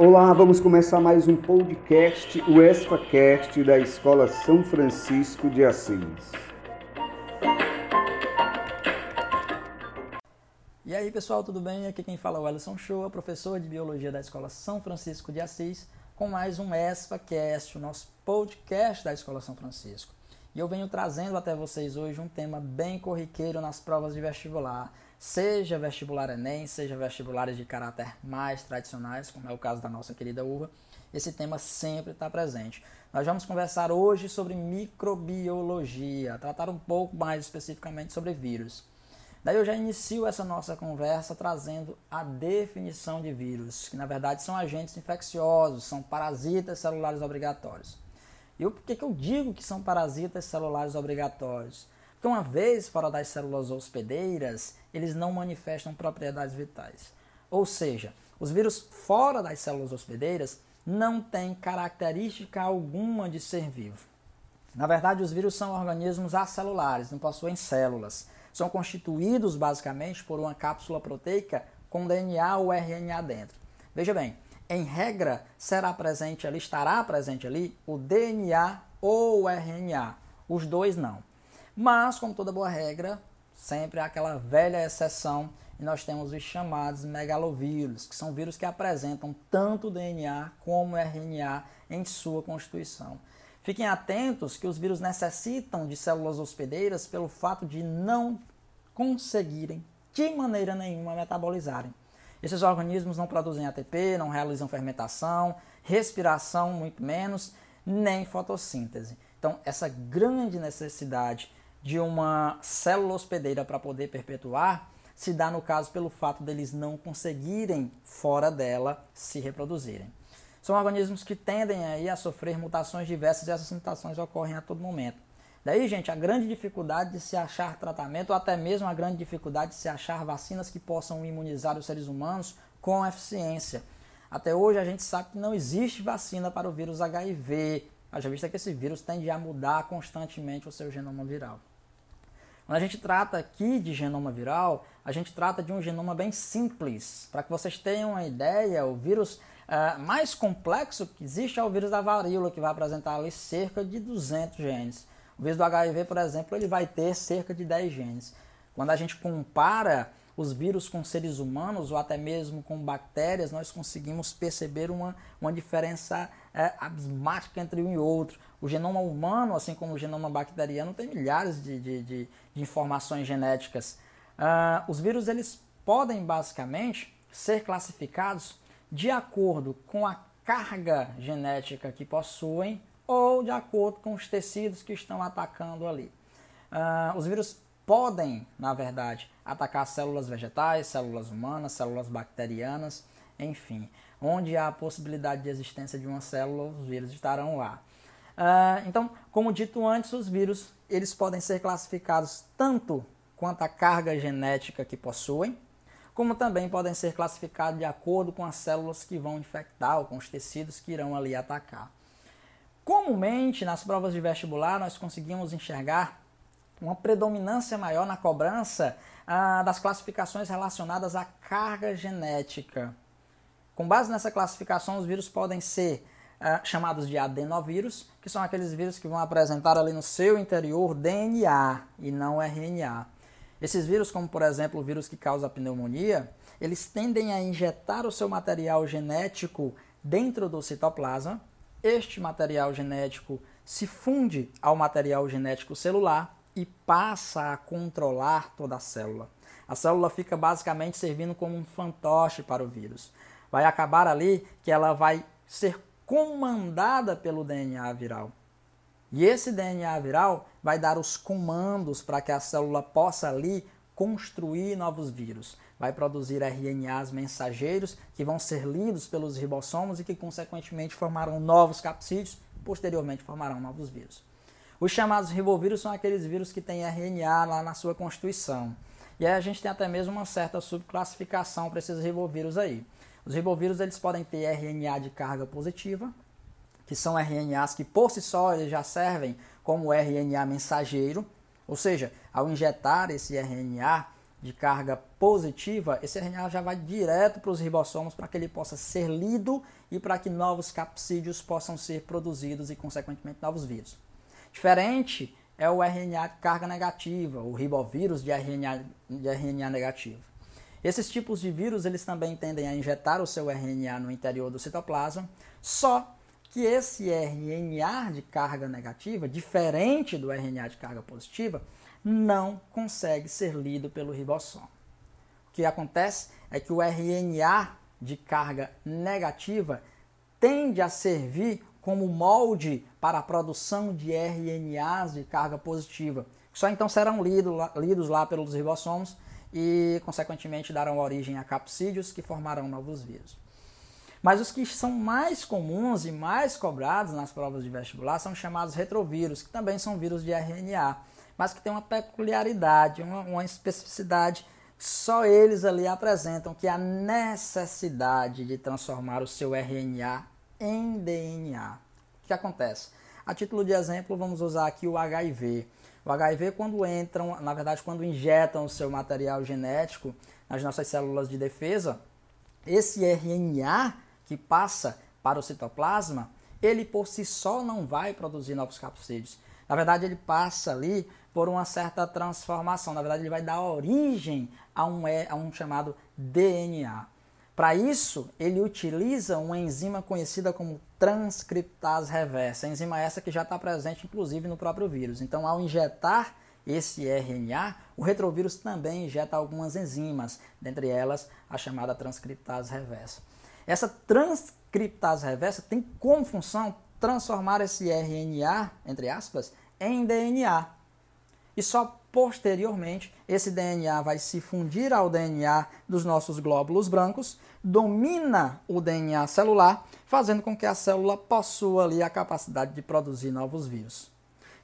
Olá, vamos começar mais um podcast, o ESFAcast da Escola São Francisco de Assis. E aí pessoal, tudo bem? Aqui quem fala é o Alisson Shoa, professor de Biologia da Escola São Francisco de Assis, com mais um ESFAcast, o nosso podcast da Escola São Francisco. E eu venho trazendo até vocês hoje um tema bem corriqueiro nas provas de vestibular, seja vestibular Enem, seja vestibulares de caráter mais tradicionais, como é o caso da nossa querida UVA, esse tema sempre está presente. Nós vamos conversar hoje sobre microbiologia, tratar um pouco mais especificamente sobre vírus. Daí eu já inicio essa nossa conversa trazendo a definição de vírus, que na verdade são agentes infecciosos, são parasitas celulares obrigatórios. E por que, que eu digo que são parasitas celulares obrigatórios? Porque uma vez fora das células hospedeiras, eles não manifestam propriedades vitais. Ou seja, os vírus fora das células hospedeiras não têm característica alguma de ser vivo. Na verdade, os vírus são organismos acelulares, não possuem células. São constituídos basicamente por uma cápsula proteica com DNA ou RNA dentro. Veja bem, em regra, será presente ali, estará presente ali o DNA ou o RNA. Os dois não. Mas, como toda boa regra, sempre há aquela velha exceção e nós temos os chamados megalovírus, que são vírus que apresentam tanto DNA como RNA em sua constituição. Fiquem atentos que os vírus necessitam de células hospedeiras pelo fato de não conseguirem de maneira nenhuma metabolizarem. Esses organismos não produzem ATP, não realizam fermentação, respiração, muito menos, nem fotossíntese. Então, essa grande necessidade de uma célula hospedeira para poder perpetuar se dá no caso pelo fato deles não conseguirem fora dela se reproduzirem. São organismos que tendem aí a sofrer mutações diversas e essas mutações ocorrem a todo momento. Daí, gente, a grande dificuldade de se achar tratamento ou até mesmo a grande dificuldade de se achar vacinas que possam imunizar os seres humanos com eficiência. Até hoje a gente sabe que não existe vacina para o vírus HIV, haja vista que esse vírus tende a mudar constantemente o seu genoma viral. Quando a gente trata aqui de genoma viral, a gente trata de um genoma bem simples. Para que vocês tenham uma ideia, o vírus uh, mais complexo que existe é o vírus da varíola, que vai apresentar ali cerca de 200 genes. O vírus do HIV, por exemplo, ele vai ter cerca de 10 genes. Quando a gente compara os vírus com seres humanos ou até mesmo com bactérias, nós conseguimos perceber uma, uma diferença é, abismática entre um e outro. O genoma humano, assim como o genoma bacteriano, tem milhares de, de, de, de informações genéticas. Uh, os vírus eles podem basicamente ser classificados de acordo com a carga genética que possuem ou de acordo com os tecidos que estão atacando ali. Uh, os vírus podem, na verdade, atacar células vegetais, células humanas, células bacterianas, enfim. Onde há a possibilidade de existência de uma célula, os vírus estarão lá. Uh, então, como dito antes, os vírus eles podem ser classificados tanto quanto a carga genética que possuem, como também podem ser classificados de acordo com as células que vão infectar ou com os tecidos que irão ali atacar. Comumente, nas provas de vestibular, nós conseguimos enxergar uma predominância maior na cobrança ah, das classificações relacionadas à carga genética. Com base nessa classificação, os vírus podem ser uh, chamados de adenovírus, que são aqueles vírus que vão apresentar ali no seu interior DNA e não RNA. Esses vírus, como por exemplo o vírus que causa pneumonia, eles tendem a injetar o seu material genético dentro do citoplasma. Este material genético se funde ao material genético celular e passa a controlar toda a célula. A célula fica basicamente servindo como um fantoche para o vírus. Vai acabar ali que ela vai ser comandada pelo DNA viral. E esse DNA viral vai dar os comandos para que a célula possa ali construir novos vírus. Vai produzir RNAs mensageiros que vão ser lidos pelos ribossomos e que, consequentemente, formarão novos capsídeos posteriormente, formarão novos vírus. Os chamados ribovírus são aqueles vírus que têm RNA lá na sua constituição. E aí a gente tem até mesmo uma certa subclassificação para esses ribovírus aí. Os ribovírus eles podem ter RNA de carga positiva, que são RNAs que por si só eles já servem como RNA mensageiro, ou seja, ao injetar esse RNA, de carga positiva, esse RNA já vai direto para os ribossomos para que ele possa ser lido e para que novos capsídeos possam ser produzidos e, consequentemente, novos vírus. Diferente é o RNA de carga negativa, o ribovírus de RNA, de RNA negativo. Esses tipos de vírus eles também tendem a injetar o seu RNA no interior do citoplasma, só que esse RNA de carga negativa, diferente do RNA de carga positiva, não consegue ser lido pelo ribossomo. O que acontece é que o RNA de carga negativa tende a servir como molde para a produção de RNAs de carga positiva, que só então serão lido, lidos lá pelos ribossomos e, consequentemente, darão origem a capsídeos que formarão novos vírus. Mas os que são mais comuns e mais cobrados nas provas de vestibular são chamados retrovírus, que também são vírus de RNA mas que tem uma peculiaridade, uma, uma especificidade só eles ali apresentam, que a necessidade de transformar o seu RNA em DNA. O que acontece? A título de exemplo, vamos usar aqui o HIV. O HIV, quando entram, na verdade, quando injetam o seu material genético nas nossas células de defesa, esse RNA que passa para o citoplasma, ele por si só não vai produzir novos capsídeos. Na verdade, ele passa ali por uma certa transformação. Na verdade, ele vai dar origem a um, a um chamado DNA. Para isso, ele utiliza uma enzima conhecida como transcriptase reversa, a enzima essa que já está presente inclusive no próprio vírus. Então, ao injetar esse RNA, o retrovírus também injeta algumas enzimas, dentre elas a chamada transcriptase reversa. Essa transcriptase reversa tem como função transformar esse RNA, entre aspas, em DNA e só posteriormente esse DNA vai se fundir ao DNA dos nossos glóbulos brancos, domina o DNA celular, fazendo com que a célula possua ali a capacidade de produzir novos vírus.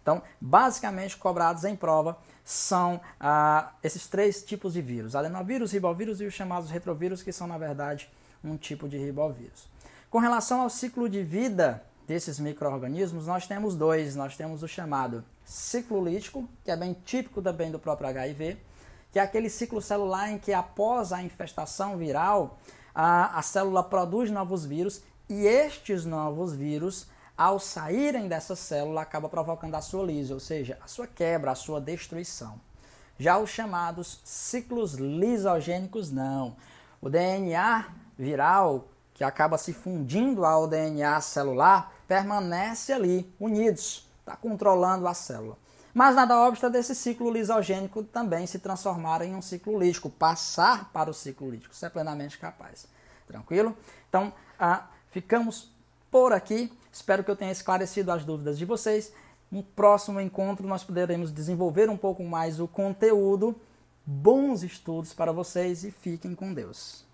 Então, basicamente cobrados em prova são ah, esses três tipos de vírus: adenovírus, ribovírus e os chamados retrovírus, que são na verdade um tipo de ribovírus. Com relação ao ciclo de vida desses micro-organismos, nós temos dois. Nós temos o chamado ciclo lítico, que é bem típico também do próprio HIV, que é aquele ciclo celular em que após a infestação viral, a, a célula produz novos vírus e estes novos vírus, ao saírem dessa célula, acaba provocando a sua lise, ou seja, a sua quebra, a sua destruição. Já os chamados ciclos lisogênicos, não. O DNA viral, que acaba se fundindo ao DNA celular, permanece ali, unidos, está controlando a célula. Mas nada obsta desse ciclo lisogênico também se transformar em um ciclo lítico, passar para o ciclo lítico. Isso é plenamente capaz. Tranquilo? Então, ah, ficamos por aqui. Espero que eu tenha esclarecido as dúvidas de vocês. No próximo encontro, nós poderemos desenvolver um pouco mais o conteúdo. Bons estudos para vocês e fiquem com Deus.